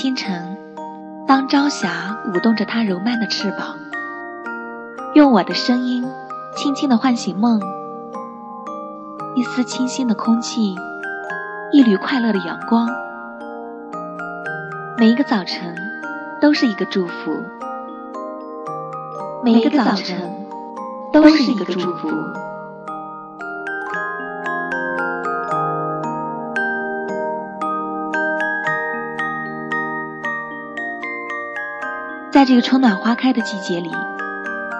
清晨，当朝霞舞动着它柔曼的翅膀，用我的声音轻轻地唤醒梦，一丝清新的空气，一缕快乐的阳光，每一个早晨都是一个祝福，每一个早晨都是一个祝福。在这个春暖花开的季节里，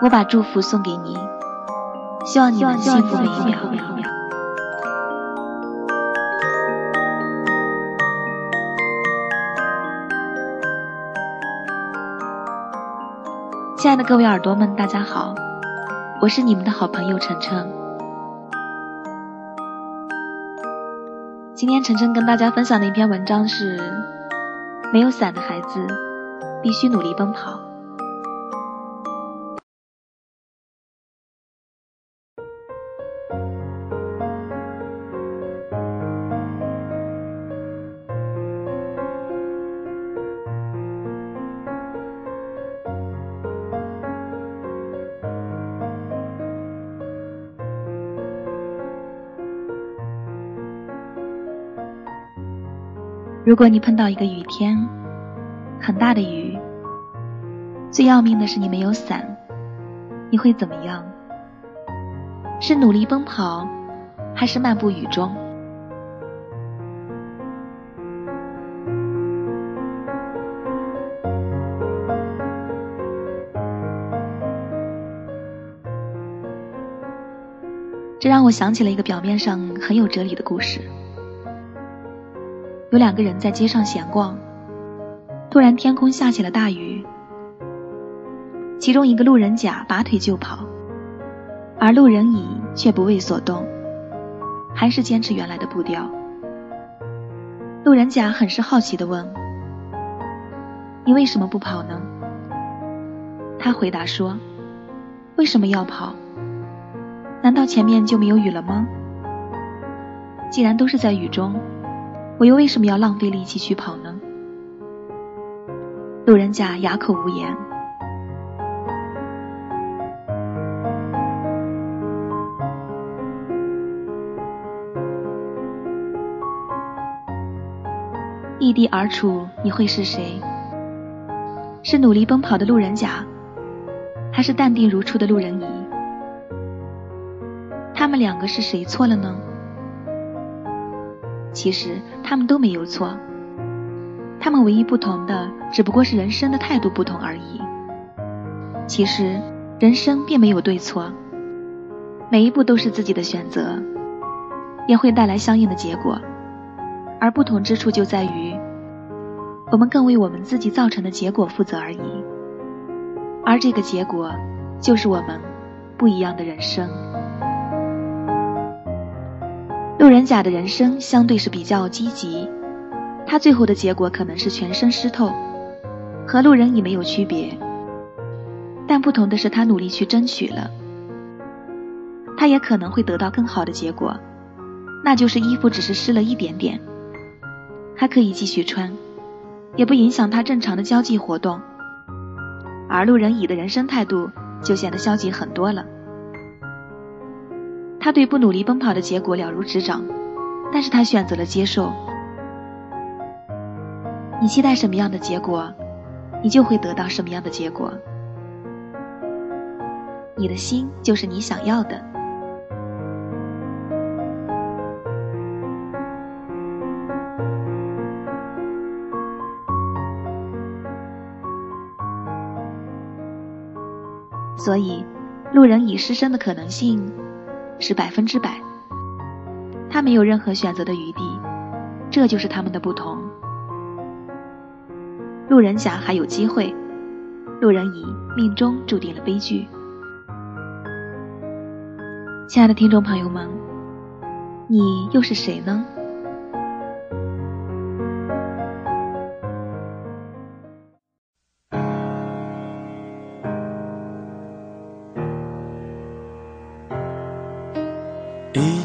我把祝福送给你，希望你能幸福每一秒。亲爱的各位耳朵们，大家好，我是你们的好朋友晨晨。今天晨晨跟大家分享的一篇文章是：没有伞的孩子。必须努力奔跑。如果你碰到一个雨天，很大的雨。最要命的是你没有伞，你会怎么样？是努力奔跑，还是漫步雨中？这让我想起了一个表面上很有哲理的故事。有两个人在街上闲逛，突然天空下起了大雨。其中一个路人甲拔腿就跑，而路人乙却不为所动，还是坚持原来的步调。路人甲很是好奇地问：“你为什么不跑呢？”他回答说：“为什么要跑？难道前面就没有雨了吗？既然都是在雨中，我又为什么要浪费力气去跑呢？”路人甲哑口无言。异地而处，你会是谁？是努力奔跑的路人甲，还是淡定如初的路人乙？他们两个是谁错了呢？其实他们都没有错，他们唯一不同的只不过是人生的态度不同而已。其实人生并没有对错，每一步都是自己的选择，也会带来相应的结果。而不同之处就在于，我们更为我们自己造成的结果负责而已，而这个结果，就是我们不一样的人生。路人甲的人生相对是比较积极，他最后的结果可能是全身湿透，和路人乙没有区别，但不同的是他努力去争取了，他也可能会得到更好的结果，那就是衣服只是湿了一点点。他可以继续穿，也不影响他正常的交际活动。而路人乙的人生态度就显得消极很多了。他对不努力奔跑的结果了如指掌，但是他选择了接受。你期待什么样的结果，你就会得到什么样的结果。你的心就是你想要的。所以，路人乙失身的可能性是百分之百，他没有任何选择的余地，这就是他们的不同。路人甲还有机会，路人乙命中注定了悲剧。亲爱的听众朋友们，你又是谁呢？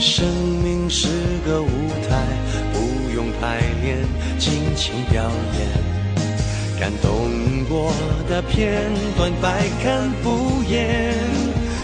生命是个舞台，不用排练，尽情表演。感动过的片段，百看不厌。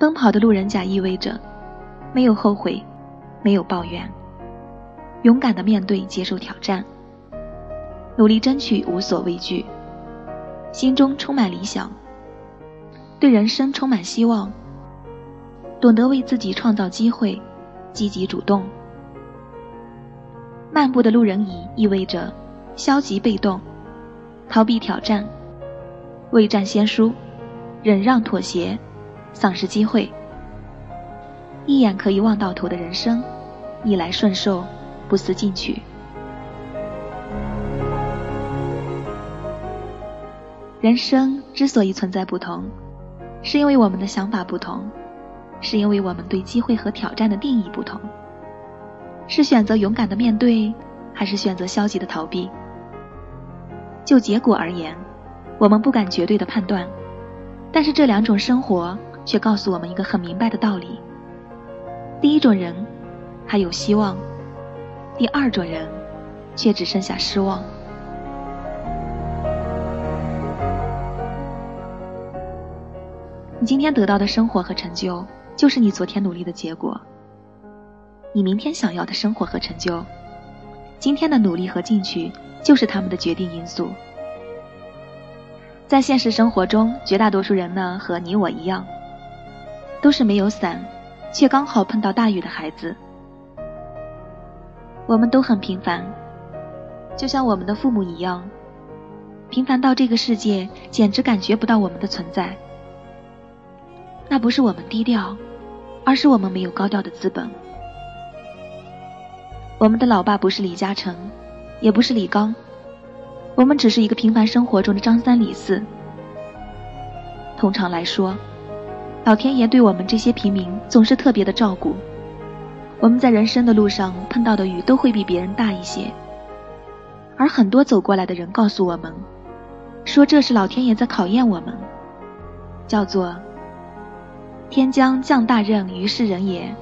奔跑的路人甲意味着，没有后悔，没有抱怨，勇敢的面对接受挑战，努力争取无所畏惧，心中充满理想，对人生充满希望，懂得为自己创造机会，积极主动。漫步的路人乙意味着消极被动，逃避挑战，未战先输，忍让妥协。丧失机会，一眼可以望到头的人生，逆来顺受，不思进取。人生之所以存在不同，是因为我们的想法不同，是因为我们对机会和挑战的定义不同。是选择勇敢的面对，还是选择消极的逃避？就结果而言，我们不敢绝对的判断，但是这两种生活。却告诉我们一个很明白的道理：第一种人还有希望，第二种人却只剩下失望。你今天得到的生活和成就，就是你昨天努力的结果；你明天想要的生活和成就，今天的努力和进取，就是他们的决定因素。在现实生活中，绝大多数人呢，和你我一样。都是没有伞，却刚好碰到大雨的孩子。我们都很平凡，就像我们的父母一样，平凡到这个世界简直感觉不到我们的存在。那不是我们低调，而是我们没有高调的资本。我们的老爸不是李嘉诚，也不是李刚，我们只是一个平凡生活中的张三李四。通常来说，老天爷对我们这些平民总是特别的照顾。我们在人生的路上碰到的雨都会比别人大一些，而很多走过来的人告诉我们，说这是老天爷在考验我们，叫做“天将降大任于是人也，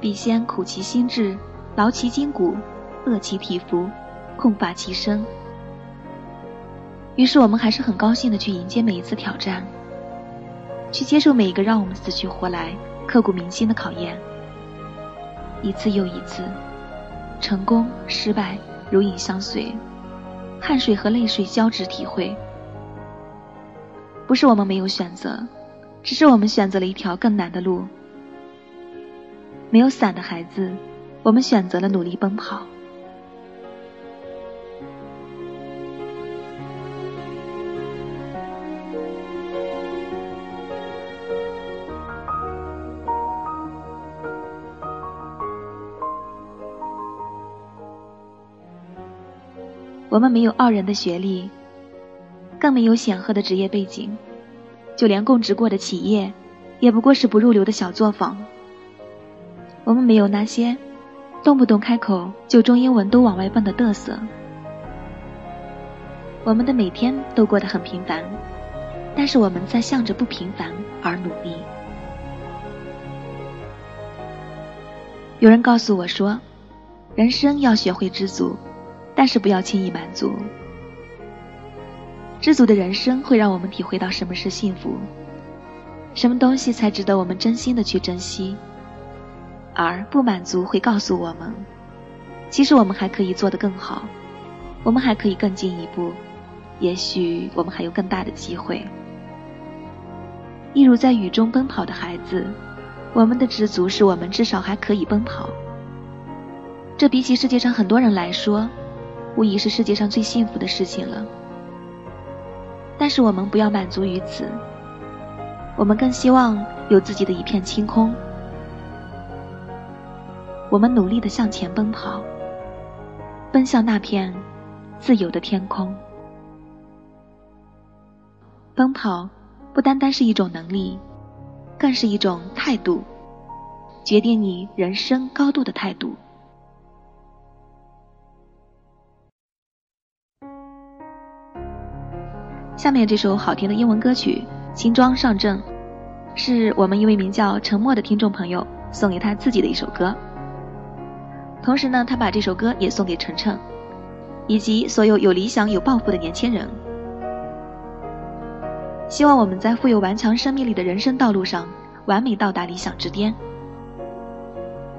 必先苦其心志，劳其筋骨，饿其体肤，空乏其身。”于是我们还是很高兴的去迎接每一次挑战，去接受每一个让我们死去活来、刻骨铭心的考验。一次又一次，成功失败如影相随，汗水和泪水交织体会。不是我们没有选择，只是我们选择了一条更难的路。没有伞的孩子，我们选择了努力奔跑。我们没有傲人的学历，更没有显赫的职业背景，就连供职过的企业，也不过是不入流的小作坊。我们没有那些动不动开口就中英文都往外蹦的嘚瑟。我们的每天都过得很平凡，但是我们在向着不平凡而努力。有人告诉我说，人生要学会知足。但是不要轻易满足。知足的人生会让我们体会到什么是幸福，什么东西才值得我们真心的去珍惜。而不满足会告诉我们，其实我们还可以做得更好，我们还可以更进一步，也许我们还有更大的机会。一如在雨中奔跑的孩子，我们的知足是我们至少还可以奔跑。这比起世界上很多人来说。无疑是世界上最幸福的事情了，但是我们不要满足于此，我们更希望有自己的一片清空。我们努力的向前奔跑，奔向那片自由的天空。奔跑不单单是一种能力，更是一种态度，决定你人生高度的态度。下面这首好听的英文歌曲《轻装上阵》，是我们一位名叫沉默的听众朋友送给他自己的一首歌。同时呢，他把这首歌也送给晨晨，以及所有有理想、有抱负的年轻人。希望我们在富有顽强生命力的人生道路上，完美到达理想之巅，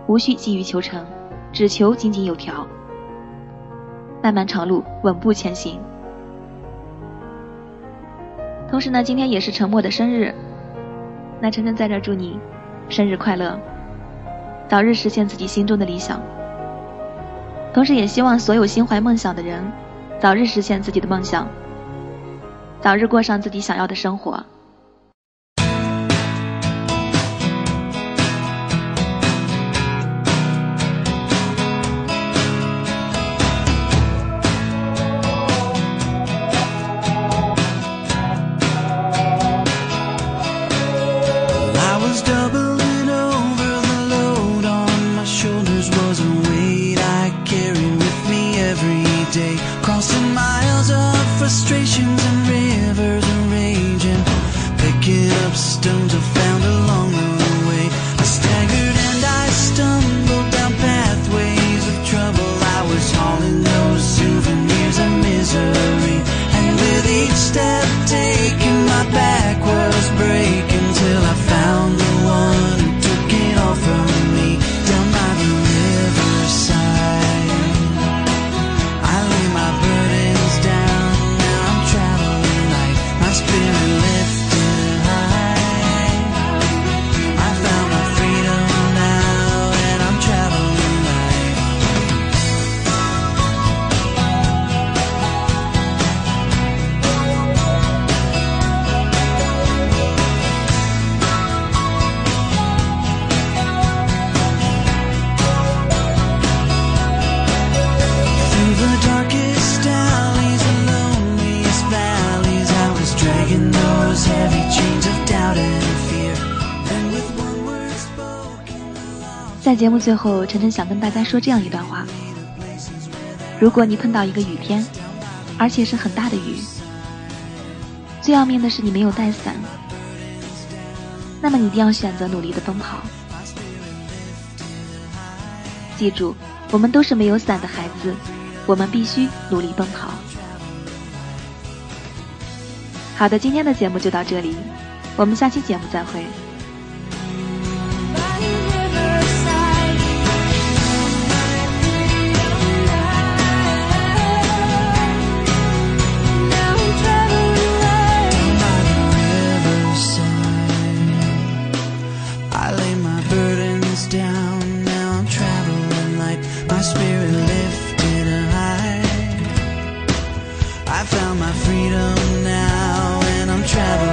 无需急于求成，只求井井有条，漫漫长路稳步前行。同时呢，今天也是陈默的生日，那晨晨在这祝你生日快乐，早日实现自己心中的理想。同时也希望所有心怀梦想的人，早日实现自己的梦想，早日过上自己想要的生活。在节目最后，晨晨想跟大家说这样一段话：如果你碰到一个雨天，而且是很大的雨，最要命的是你没有带伞，那么你一定要选择努力的奔跑。记住，我们都是没有伞的孩子，我们必须努力奔跑。好的，今天的节目就到这里，我们下期节目再会。Found my freedom now and I'm traveling